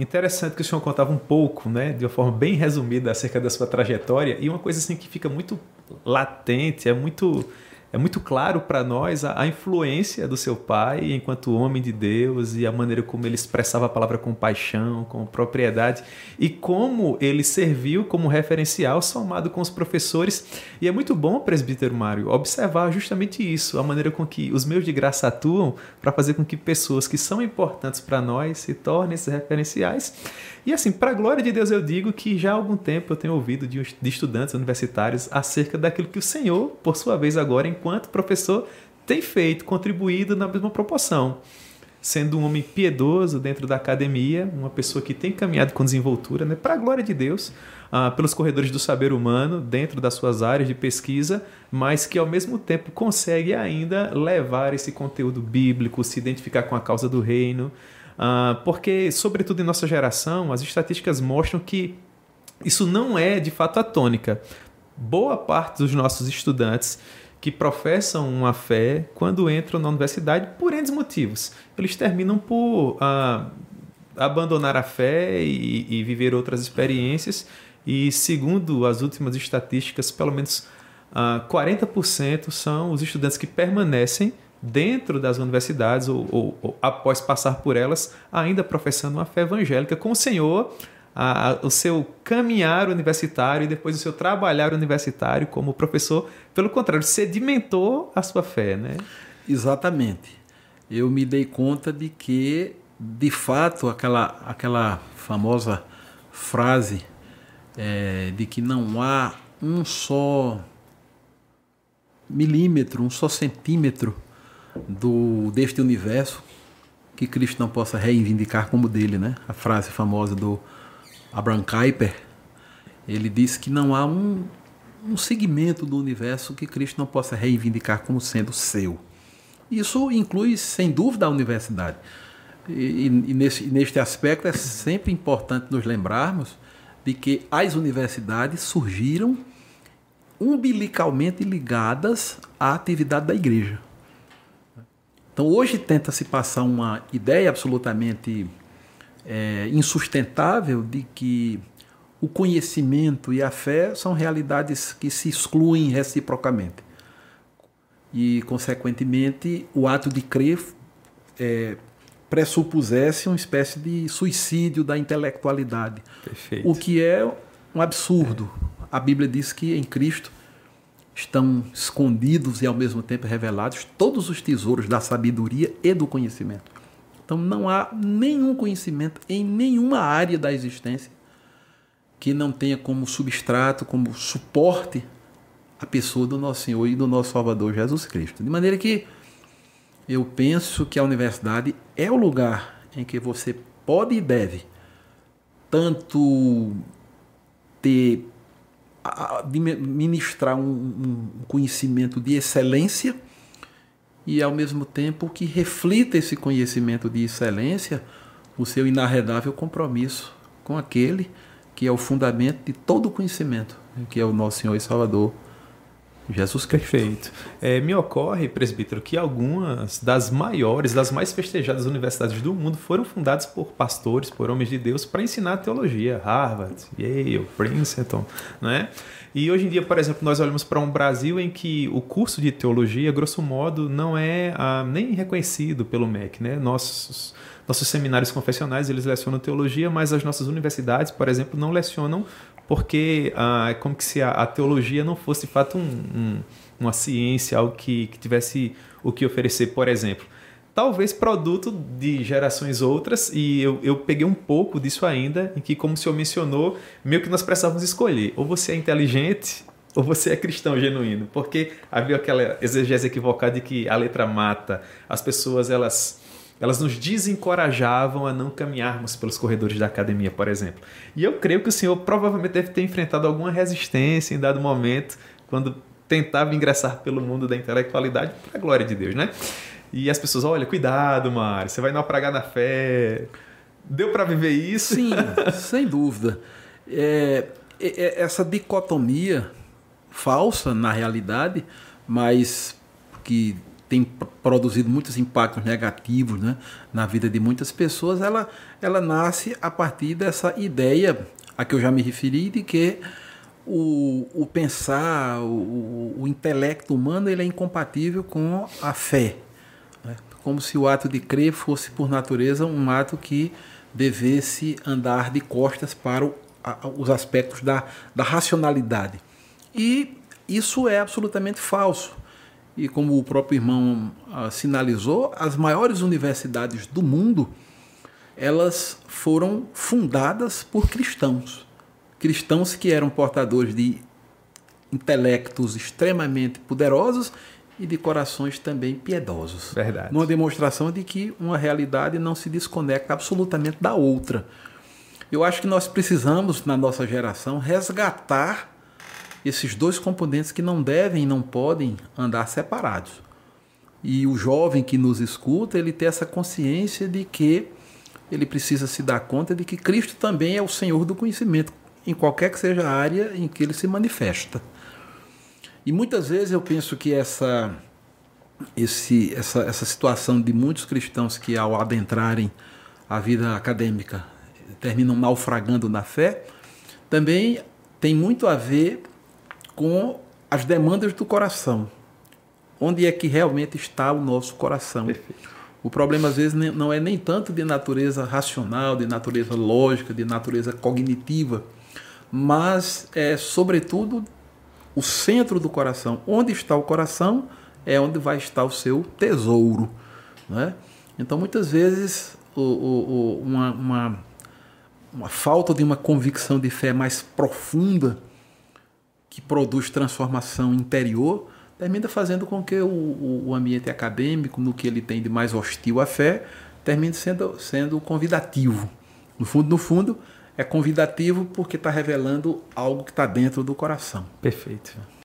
Interessante que o senhor contava um pouco, né, de uma forma bem resumida acerca da sua trajetória e uma coisa assim que fica muito latente, é muito é muito claro para nós a, a, influência do seu pai enquanto homem de Deus e a maneira como ele expressava a palavra com paixão, com propriedade e como ele serviu como referencial somado com os professores. E é muito bom, presbítero Mário, observar justamente isso, a maneira com que os meios de graça atuam para fazer com que pessoas que são importantes para nós se tornem esses referenciais. E assim, para a glória de Deus, eu digo que já há algum tempo eu tenho ouvido de, de estudantes universitários acerca daquilo que o Senhor, por sua vez, agora, enquanto professor, tem feito, contribuído na mesma proporção. Sendo um homem piedoso dentro da academia, uma pessoa que tem caminhado com desenvoltura, né, para a glória de Deus, ah, pelos corredores do saber humano, dentro das suas áreas de pesquisa, mas que ao mesmo tempo consegue ainda levar esse conteúdo bíblico, se identificar com a causa do reino, Uh, porque, sobretudo em nossa geração, as estatísticas mostram que isso não é de fato a tônica. Boa parte dos nossos estudantes que professam uma fé, quando entram na universidade, por N motivos, eles terminam por uh, abandonar a fé e, e, viver outras experiências. E, segundo as últimas estatísticas, pelo menos uh, ah, 40% são os estudantes que permanecem dentro das universidades ou, ou, ou, após passar por elas, ainda professando uma fé evangélica com o Senhor, a, o seu caminhar universitário e depois o seu trabalhar universitário como professor, pelo contrário, sedimentou a sua fé, né? Exatamente. Eu me dei conta de que, de fato, aquela, aquela famosa frase é, de que não há um só milímetro, um só centímetro do deste universo que Cristo não possa reivindicar como dele, né? A frase famosa do Abraham Kuyper, ele diz que não há um, um segmento do universo que Cristo não possa reivindicar como sendo seu. Isso inclui, sem dúvida, a universidade. E, e, nesse, neste aspecto é sempre importante nos lembrarmos de que as universidades surgiram umbilicalmente ligadas à atividade da igreja. Então hoje tenta-se passar uma ideia absolutamente é, insustentável de que o conhecimento e a fé são realidades que se excluem reciprocamente. E, consequentemente, o ato de crer é, pressupusesse uma espécie de suicídio da intelectualidade. Perfeito. O que é um absurdo. A Bíblia diz que em Cristo estão escondidos e ao mesmo tempo revelados todos os tesouros da sabedoria e do conhecimento. Então não há nenhum conhecimento em nenhuma área da existência que não tenha como substrato, como suporte a pessoa do nosso Senhor e do nosso Salvador Jesus Cristo. De maneira que eu penso que a universidade é o lugar em que você pode e deve tanto ter ministrar um, um conhecimento de excelência e ao mesmo tempo que reflita esse conhecimento de excelência o seu inarredável compromisso com aquele que é o fundamento de todo o conhecimento, que é o nosso Senhor e Salvador Jesus. Perfeito. É, me ocorre, presbítero, que algumas das maiores, das mais festejadas universidades do mundo foram fundadas por pastores, por homens de Deus, para ensinar teologia. Harvard, Yale, Princeton, né? E hoje em dia, por exemplo, nós olhamos para um Brasil em que o curso de teologia, grosso modo, não é ah, nem reconhecido pelo MEC, né? Nossos nossos seminários confessionais eles lecionam teologia, mas as nossas universidades, por exemplo, não lecionam porque ah, é como que se a, a, teologia não fosse de fato um, um, uma ciência, algo que, que tivesse o que oferecer, por exemplo. Talvez produto de gerações outras, e eu, eu peguei um pouco disso ainda, em que, como o senhor mencionou, meio que nós precisávamos escolher: ou você é inteligente ou você é cristão genuíno, porque havia aquela exegese equivocada de que a letra mata, as pessoas elas elas nos desencorajavam a não caminharmos pelos corredores da academia, por exemplo. E eu creio que o senhor provavelmente deve ter enfrentado alguma resistência em dado momento, quando tentava ingressar pelo mundo da intelectualidade, para a glória de Deus, né? E as pessoas, olha, cuidado, Mário, você vai naufragar na fé. Deu para viver isso? Sim, sem dúvida. É, é, é, essa dicotomia falsa, na realidade, mas que tem produzido muitos impactos negativos né, na vida de muitas pessoas, ela, ela nasce a partir dessa ideia a que eu já me referi, de que o, o pensar, o, o intelecto humano ele é incompatível com a fé. Né? Como se o ato de crer fosse, por natureza, um ato que devesse andar de costas para o, a, os aspectos da, da racionalidade. E isso é absolutamente falso. E como o próprio irmão uh, sinalizou, as maiores universidades do mundo elas foram fundadas por cristãos. Cristãos que eram portadores de intelectos extremamente poderosos e de corações também piedosos. Verdade. Numa demonstração de que uma realidade não se desconecta absolutamente da outra. Eu acho que nós precisamos, na nossa geração, resgatar esses dois componentes que não devem e não podem andar separados. E o jovem que nos escuta, ele tem essa consciência de que ele precisa se dar conta de que Cristo também é o Senhor do conhecimento, em qualquer que seja a área em que ele se manifesta. E muitas vezes eu penso que essa, esse, essa, essa situação de muitos cristãos que, ao adentrarem a vida acadêmica, terminam naufragando na fé, também tem muito a ver com as demandas do coração. Onde é que realmente está o nosso coração? Perfeito. O problema, às vezes, não é nem tanto de natureza racional, de natureza lógica, de natureza cognitiva, mas é, sobretudo, o centro do coração. Onde está o coração é onde vai estar o seu tesouro. Né? Então, muitas vezes, o, o, uma, uma, uma falta de uma convicção de fé mais profunda que produz transformação interior, termina fazendo com que o, o ambiente acadêmico, no que ele tem de mais hostil à fé, termine sendo, sendo convidativo. No fundo, no fundo, é convidativo porque está revelando algo que está dentro do coração. Perfeito.